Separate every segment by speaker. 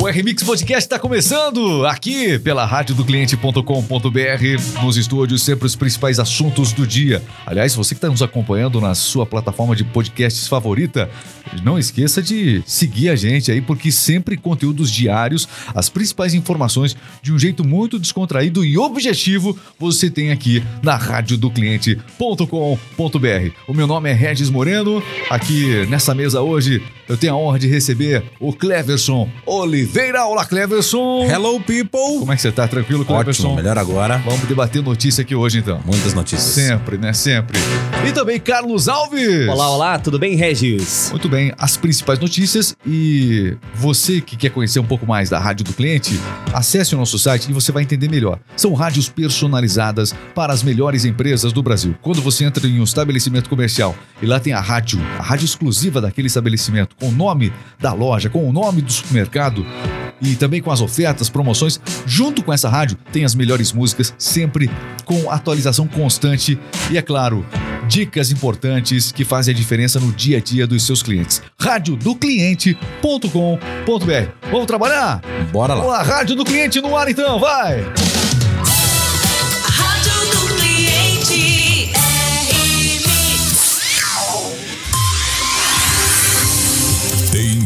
Speaker 1: O RMix Podcast está começando aqui pela radiodocliente.com.br, nos estúdios, sempre os principais assuntos do dia. Aliás, você que está nos acompanhando na sua plataforma de podcasts favorita, não esqueça de seguir a gente aí, porque sempre conteúdos diários, as principais informações de um jeito muito descontraído e objetivo você tem aqui na radiodocliente.com.br. O meu nome é Regis Moreno, aqui nessa mesa hoje eu tenho a honra de receber o Cleverson Oliveira. Olá, Cleverson!
Speaker 2: Hello, people!
Speaker 1: Como é que você tá? Tranquilo, Cleverson?
Speaker 2: Ótimo, melhor agora.
Speaker 1: Vamos debater notícia aqui hoje, então.
Speaker 2: Muitas notícias.
Speaker 1: Sempre, né? Sempre. E também Carlos Alves.
Speaker 3: Olá, olá, tudo bem, Regis?
Speaker 1: Muito bem, as principais notícias e você que quer conhecer um pouco mais da Rádio do Cliente, acesse o nosso site e você vai entender melhor. São rádios personalizadas para as melhores empresas do Brasil. Quando você entra em um estabelecimento comercial e lá tem a rádio, a rádio exclusiva daquele estabelecimento, com o nome da loja, com o nome do supermercado, e também com as ofertas, promoções. Junto com essa rádio, tem as melhores músicas, sempre com atualização constante e, é claro, dicas importantes que fazem a diferença no dia a dia dos seus clientes. radiodocliente.com.br. Vamos trabalhar?
Speaker 2: Bora lá.
Speaker 1: Olá, Rádio do Cliente no ar então, vai!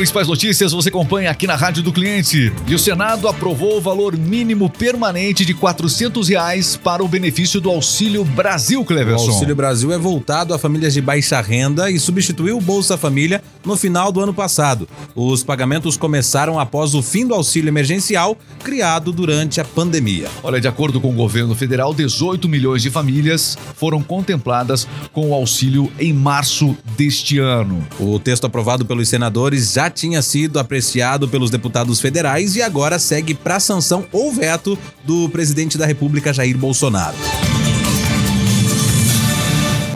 Speaker 1: Principais notícias você acompanha aqui na Rádio do Cliente. E o Senado aprovou o valor mínimo permanente de 400 reais para o benefício do Auxílio Brasil,
Speaker 2: O
Speaker 1: Cleverson.
Speaker 2: Auxílio Brasil é voltado a famílias de baixa renda e substituiu o Bolsa Família no final do ano passado. Os pagamentos começaram após o fim do auxílio emergencial criado durante a pandemia.
Speaker 1: Olha, de acordo com o governo federal, 18 milhões de famílias foram contempladas com o auxílio em março deste ano.
Speaker 2: O texto aprovado pelos senadores já tinha sido apreciado pelos deputados federais e agora segue para sanção ou veto do presidente da República Jair Bolsonaro.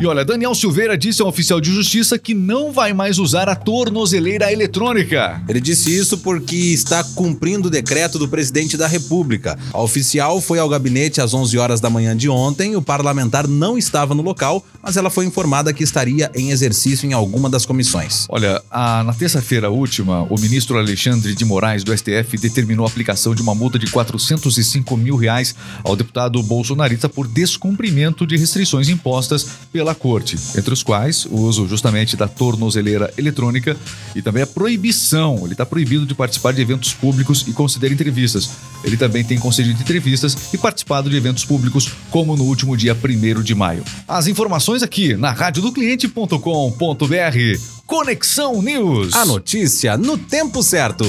Speaker 1: E olha, Daniel Silveira disse ao oficial de justiça que não vai mais usar a tornozeleira eletrônica.
Speaker 2: Ele disse isso porque está cumprindo o decreto do presidente da República. A oficial foi ao gabinete às 11 horas da manhã de ontem. O parlamentar não estava no local, mas ela foi informada que estaria em exercício em alguma das comissões.
Speaker 1: Olha, a- na terça-feira última, o ministro Alexandre de Moraes, do STF, determinou a aplicação de uma multa de 405 mil reais ao deputado bolsonarista por descumprimento de restrições impostas pela corte, entre os quais o uso justamente da tornozeleira eletrônica e também a proibição. Ele está proibido de participar de eventos públicos e conceder entrevistas. Ele também tem concedido entrevistas e participado de eventos públicos, como no último dia 1 de maio. As informações aqui na radiodocliente.com.br. Conexão News.
Speaker 2: A notícia no tempo certo.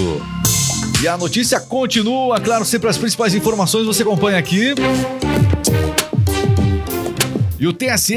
Speaker 1: E a notícia continua, claro, sempre as principais informações você acompanha aqui. E o TSE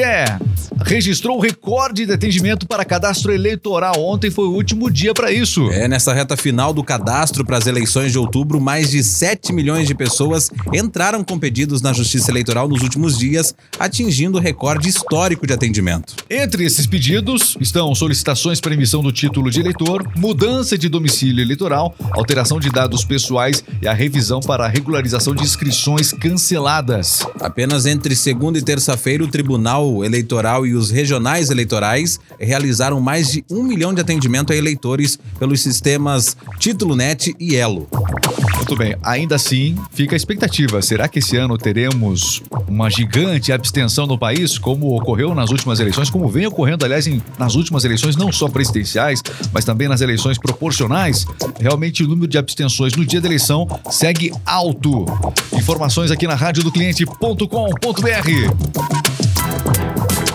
Speaker 1: registrou recorde de atendimento para cadastro eleitoral. Ontem foi o último dia para isso.
Speaker 2: É, nessa reta final do cadastro para as eleições de outubro, mais de 7 milhões de pessoas entraram com pedidos na Justiça Eleitoral nos últimos dias, atingindo o recorde histórico de atendimento.
Speaker 1: Entre esses pedidos estão solicitações para emissão do título de eleitor, mudança de domicílio eleitoral, alteração de dados pessoais e a revisão para a regularização de inscrições canceladas.
Speaker 2: Apenas entre segunda e terça-feira, o Tribunal Eleitoral e os regionais eleitorais realizaram mais de um milhão de atendimento a eleitores pelos sistemas Título Net e Elo.
Speaker 1: Muito bem, ainda assim, fica a expectativa. Será que esse ano teremos uma gigante abstenção no país, como ocorreu nas últimas eleições, como vem ocorrendo, aliás, em- nas últimas eleições, não só presidenciais, mas também nas eleições proporcionais? Realmente o número de abstenções no dia da eleição segue alto. Informações aqui na radiodocliente.com.br.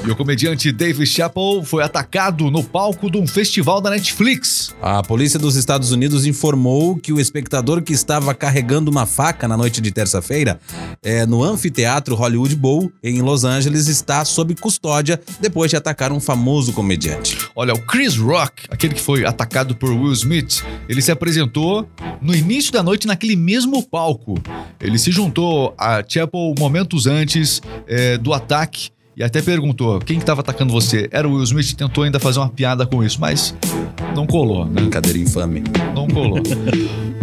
Speaker 1: E o comediante Dave Chappelle foi atacado no palco de um festival da Netflix.
Speaker 2: A polícia dos Estados Unidos informou que o espectador que estava carregando uma faca na noite de terça-feira é, no anfiteatro Hollywood Bowl, em Los Angeles, está sob custódia depois de atacar um famoso comediante.
Speaker 1: Olha, o Chris Rock, aquele que foi atacado por Will Smith, ele se apresentou no início da noite naquele mesmo palco. Ele se juntou a Chapel momentos antes eh, do ataque e até perguntou quem estava atacando você. Era o Will Smith, tentou ainda fazer uma piada com isso, mas não colou, né?
Speaker 2: Brincadeira infame.
Speaker 1: Não colou.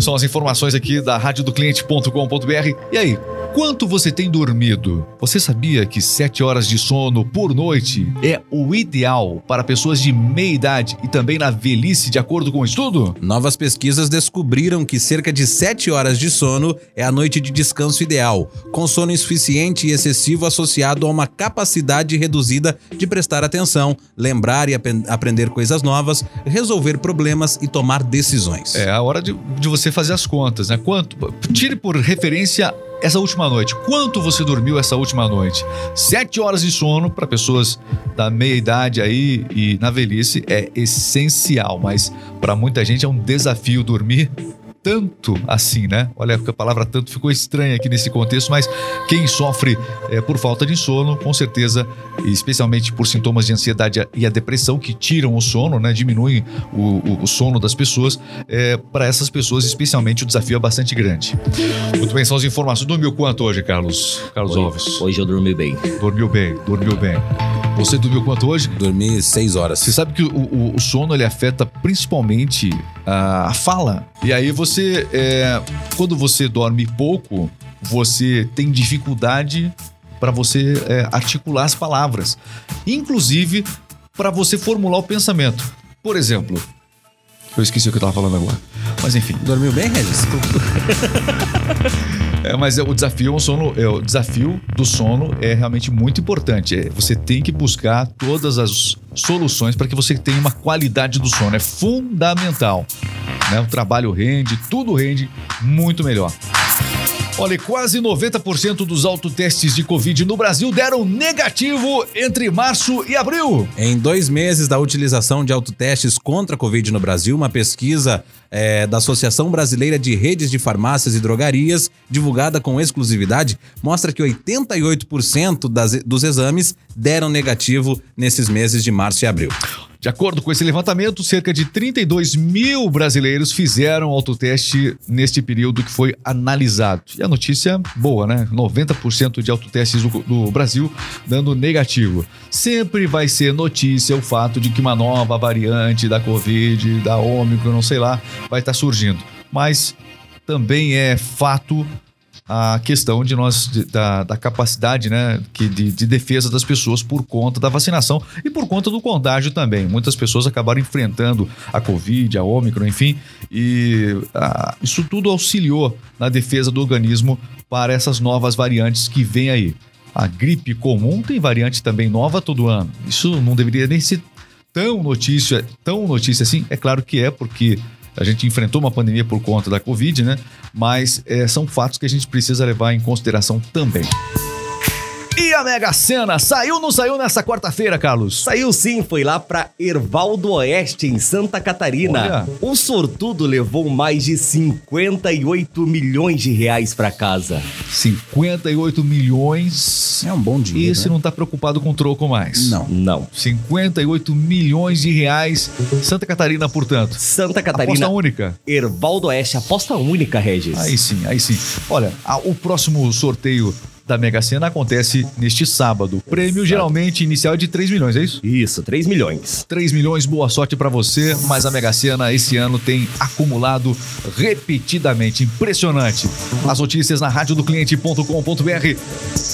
Speaker 1: São as informações aqui da radiodocliente.com.br. E aí, quanto você tem dormido? Você sabia que 7 horas de sono por noite é o ideal para pessoas de meia idade e também na velhice, de acordo com o estudo?
Speaker 2: Novas pesquisas descobriram que cerca de 7 horas de sono é a noite de descanso ideal, com sono insuficiente e excessivo associado a uma capacidade reduzida de prestar atenção, lembrar e ap aprender coisas novas, resolver problemas e tomar decisões.
Speaker 1: É a hora de, de você fazer as contas, né? Quanto? Tire por referência essa última noite. Quanto você dormiu essa última noite? Sete horas de sono para pessoas da meia idade aí e na velhice é essencial, mas para muita gente é um desafio dormir tanto assim, né? Olha que a palavra tanto ficou estranha aqui nesse contexto, mas quem sofre é, por falta de sono, com certeza, especialmente por sintomas de ansiedade e a depressão que tiram o sono, né? Diminuem o, o, sono das pessoas. É, Para essas pessoas, especialmente, o desafio é bastante grande. Muito bem, são as informações. Dormiu quanto hoje, Carlos? Carlos Alves?
Speaker 3: Hoje eu dormi bem.
Speaker 1: Dormiu bem, dormiu bem. Você dormiu quanto hoje?
Speaker 2: Dormir 6 horas.
Speaker 1: Você sabe que o, o- o sono ele afeta principalmente a, a fala. E aí você, é, quando você dorme pouco, você tem dificuldade para você é, articular as palavras, inclusive para você formular o pensamento. Por exemplo, eu esqueci o que eu estava falando agora, mas enfim.
Speaker 2: Dormiu bem, Regis?
Speaker 1: É, mas é, o desafio é um sono, é, o desafio do sono é realmente muito importante. É, você tem que buscar todas as soluções para que você tenha uma qualidade do sono. É fundamental. Né? O trabalho rende, tudo rende muito melhor. Olha, quase 90% dos autotestes de Covid no Brasil deram negativo entre março e abril.
Speaker 2: Em dois meses da utilização de autotestes contra a Covid no Brasil, uma pesquisa eh, da Associação Brasileira de Redes de Farmácias e Drogarias, divulgada com exclusividade, mostra que 88% das, dos exames deram negativo nesses meses de março e abril.
Speaker 1: De acordo com esse levantamento, cerca de 32 mil brasileiros fizeram autoteste neste período que foi analisado. E a notícia boa, né? 90% de autotestes do, do Brasil dando negativo. Sempre vai ser notícia o fato de que uma nova variante da Covid, da Ômicron, não sei lá, vai estar surgindo. Mas também é fato a questão de nós de- da, da capacidade né, que de, de defesa das pessoas por conta da vacinação e por conta do contágio também. Muitas pessoas acabaram enfrentando a Covid, a Ômicron, enfim, e ah, isso tudo auxiliou na defesa do organismo para essas novas variantes que vêm aí. A gripe comum tem variante também nova todo ano. Isso não deveria nem ser tão notícia, tão notícia assim. É claro que é, porque a gente enfrentou uma pandemia por conta da Covid, né? Mas é, são fatos que a gente precisa levar em consideração também. E a Mega Sena saiu ou não saiu nessa quarta-feira, Carlos?
Speaker 3: Saiu sim, foi lá pra Ervaldo Oeste, em Santa Catarina.
Speaker 1: Olha.
Speaker 3: O sortudo levou mais de 58 milhões de reais pra casa.
Speaker 1: 58 milhões.
Speaker 2: É um bom dinheiro.
Speaker 1: Esse
Speaker 2: né?
Speaker 1: não tá preocupado com troco mais.
Speaker 2: Não.
Speaker 3: Não.
Speaker 1: 58 milhões de reais. Santa Catarina, portanto.
Speaker 3: Santa Catarina,
Speaker 1: Aposta única.
Speaker 3: Ervaldo Oeste, aposta única, Regis.
Speaker 1: Aí sim, aí sim. Olha, a- o próximo sorteio da Mega Sena acontece neste sábado. Prêmio geralmente inicial é de 3 milhões, é isso?
Speaker 3: Isso, 3 milhões.
Speaker 1: 3 milhões, boa sorte pra você, mas a Mega Sena esse ano tem acumulado repetidamente. Impressionante. As notícias na radiodocliente.com.br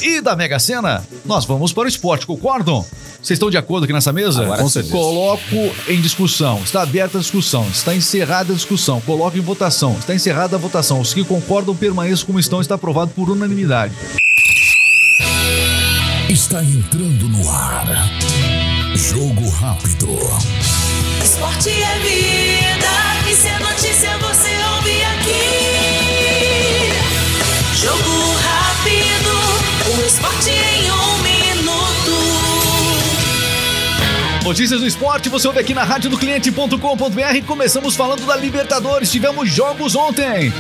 Speaker 1: e da Mega Sena, nós vamos para o esporte, concordam? Vocês estão de acordo aqui nessa mesa?
Speaker 2: Agora Com certeza.
Speaker 1: Coloco em discussão. Está aberta a discussão. Está encerrada a discussão. Coloco em votação. Está encerrada a votação. Os que concordam permaneçam como estão. Está aprovado por unanimidade.
Speaker 4: Está entrando no ar. Jogo rápido.
Speaker 5: Esporte é vida, e se é notícia você ouve aqui. Jogo rápido, o esporte em um minuto.
Speaker 1: Notícias do esporte, você ouve aqui na radiodocliente.com.br. Começamos falando da Libertadores. Tivemos jogos ontem.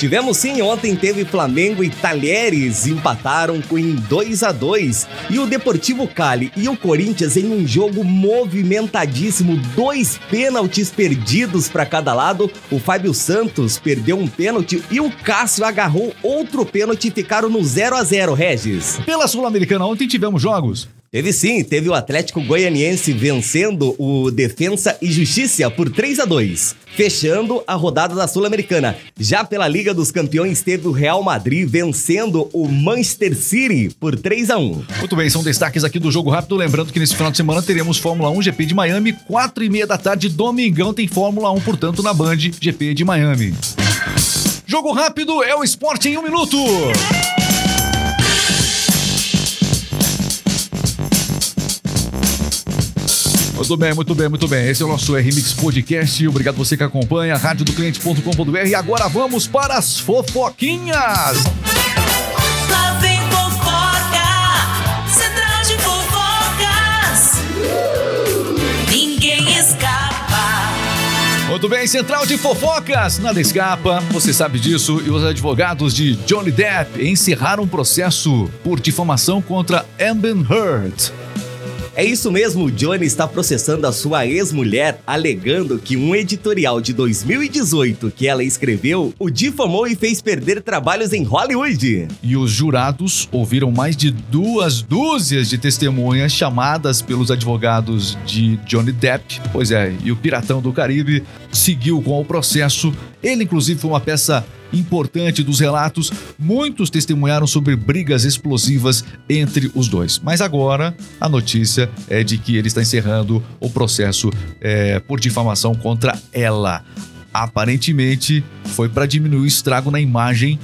Speaker 3: Tivemos sim, ontem teve Flamengo e Talheres empataram em 2 a 2 e o Deportivo Cali e o Corinthians em um jogo movimentadíssimo, dois pênaltis perdidos para cada lado. O Fábio Santos perdeu um pênalti e o Cássio agarrou outro pênalti e ficaram no 0 a 0, Regis.
Speaker 1: Pela Sul-Americana ontem tivemos jogos.
Speaker 3: Teve sim, teve o Atlético Goianiense vencendo o Defensa e Justiça por 3 a 2 fechando a rodada da Sul-Americana. Já pela Liga dos Campeões, teve o Real Madrid vencendo o Manchester City por 3 a 1
Speaker 1: Muito bem, são destaques aqui do Jogo Rápido. Lembrando que nesse final de semana teremos Fórmula 1 GP de Miami, 4 e meia da tarde, domingão tem Fórmula 1, portanto, na Band GP de Miami. Jogo Rápido é o esporte em um minuto. Muito bem, muito bem, muito bem. Esse é o nosso RMix Podcast. Obrigado você que acompanha, radiodocliente.com.br. E agora vamos para as fofoquinhas.
Speaker 5: Lá vem fofoca, central de fofocas. Ninguém escapa.
Speaker 1: Muito bem, Central de Fofocas, nada escapa, você sabe disso, e os advogados de Johnny Depp encerraram um processo por difamação contra Amber Heard.
Speaker 3: É isso mesmo, Johnny está processando a sua ex-mulher, alegando que um editorial de 2018 que ela escreveu o difamou e fez perder trabalhos em Hollywood.
Speaker 1: E os jurados ouviram mais de duas dúzias de testemunhas chamadas pelos advogados de Johnny Depp. Pois é, e o Piratão do Caribe seguiu com o processo. Ele, inclusive, foi uma peça importante dos relatos. Muitos testemunharam sobre brigas explosivas entre os dois. Mas agora a notícia é de que ele está encerrando o processo é, por difamação contra ela. Aparentemente foi para diminuir o estrago na imagem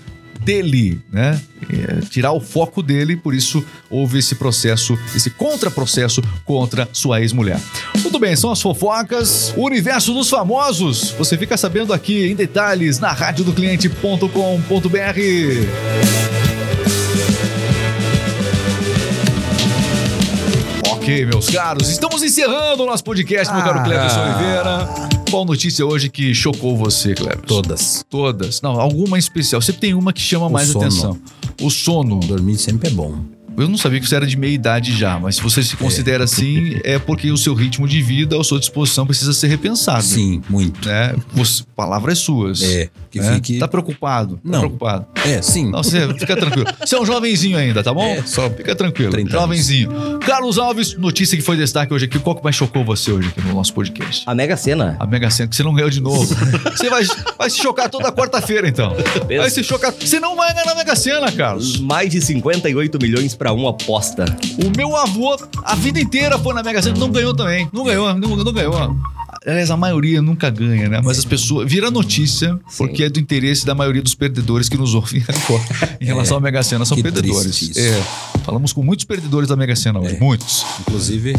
Speaker 1: dele, né? É, tirar o foco dele, por isso houve esse processo, esse contraprocesso contra sua ex-mulher. Tudo bem, são as fofocas, o universo dos famosos. Você fica sabendo aqui em detalhes na radiodocliente.com.br. Ok, meus caros, estamos encerrando o nosso podcast, meu caro
Speaker 2: Ah.
Speaker 1: Cleverson Oliveira. Qual notícia hoje que chocou você, Cleverson?
Speaker 2: Todas.
Speaker 1: Todas. Não, alguma em especial. Sempre tem uma que chama
Speaker 2: O
Speaker 1: mais
Speaker 2: sono.
Speaker 1: atenção. O sono.
Speaker 2: Dormir sempre é bom.
Speaker 1: Eu não sabia que você era de meia idade já, mas se você se considera assim, é porque o seu ritmo de vida, a sua disposição precisa ser repensado.
Speaker 2: Sim, muito.
Speaker 1: Né? Você, palavras suas.
Speaker 2: É, que
Speaker 1: né?
Speaker 2: fique.
Speaker 1: Tá preocupado? Tá
Speaker 2: Não.
Speaker 1: preocupado.
Speaker 2: É, sim.
Speaker 1: Não, você fica tranquilo. Você é um jovenzinho ainda, tá bom?
Speaker 2: É, só
Speaker 1: Fica tranquilo.
Speaker 2: 30 anos.
Speaker 1: Jovenzinho. Carlos Alves, notícia que foi destaque hoje aqui. Qual que mais chocou você hoje aqui no nosso podcast?
Speaker 3: A Mega Sena.
Speaker 1: A Mega Sena, que você não ganhou de novo. Você vai, vai se chocar toda quarta-feira, então. Vai se chocar. Você não vai ganhar na Mega Sena, Carlos.
Speaker 3: Mais de 58 milhões para uma aposta.
Speaker 1: O meu avô, a vida inteira foi na Mega Sena, não ganhou também. Não ganhou, não, não ganhou. Aliás, a maioria nunca ganha, né? Mas as pessoas. Vira notícia, porque é do interesse da maioria dos perdedores que nos ouvem agora. Em relação à Mega Sena, são
Speaker 2: que
Speaker 1: perdedores. É. Falamos com muitos perdedores da Mega Sena hoje.
Speaker 2: É.
Speaker 1: Muitos.
Speaker 2: Inclusive,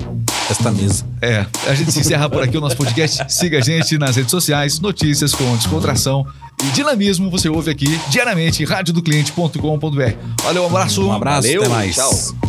Speaker 2: esta mesa.
Speaker 1: É. A gente se encerra por aqui o nosso podcast. Siga a gente nas redes sociais, notícias com descontração e dinamismo. Você ouve aqui diariamente, radiodocliente.com.br. Valeu, um abraço.
Speaker 2: Um abraço,
Speaker 3: Valeu,
Speaker 2: até mais.
Speaker 3: tchau.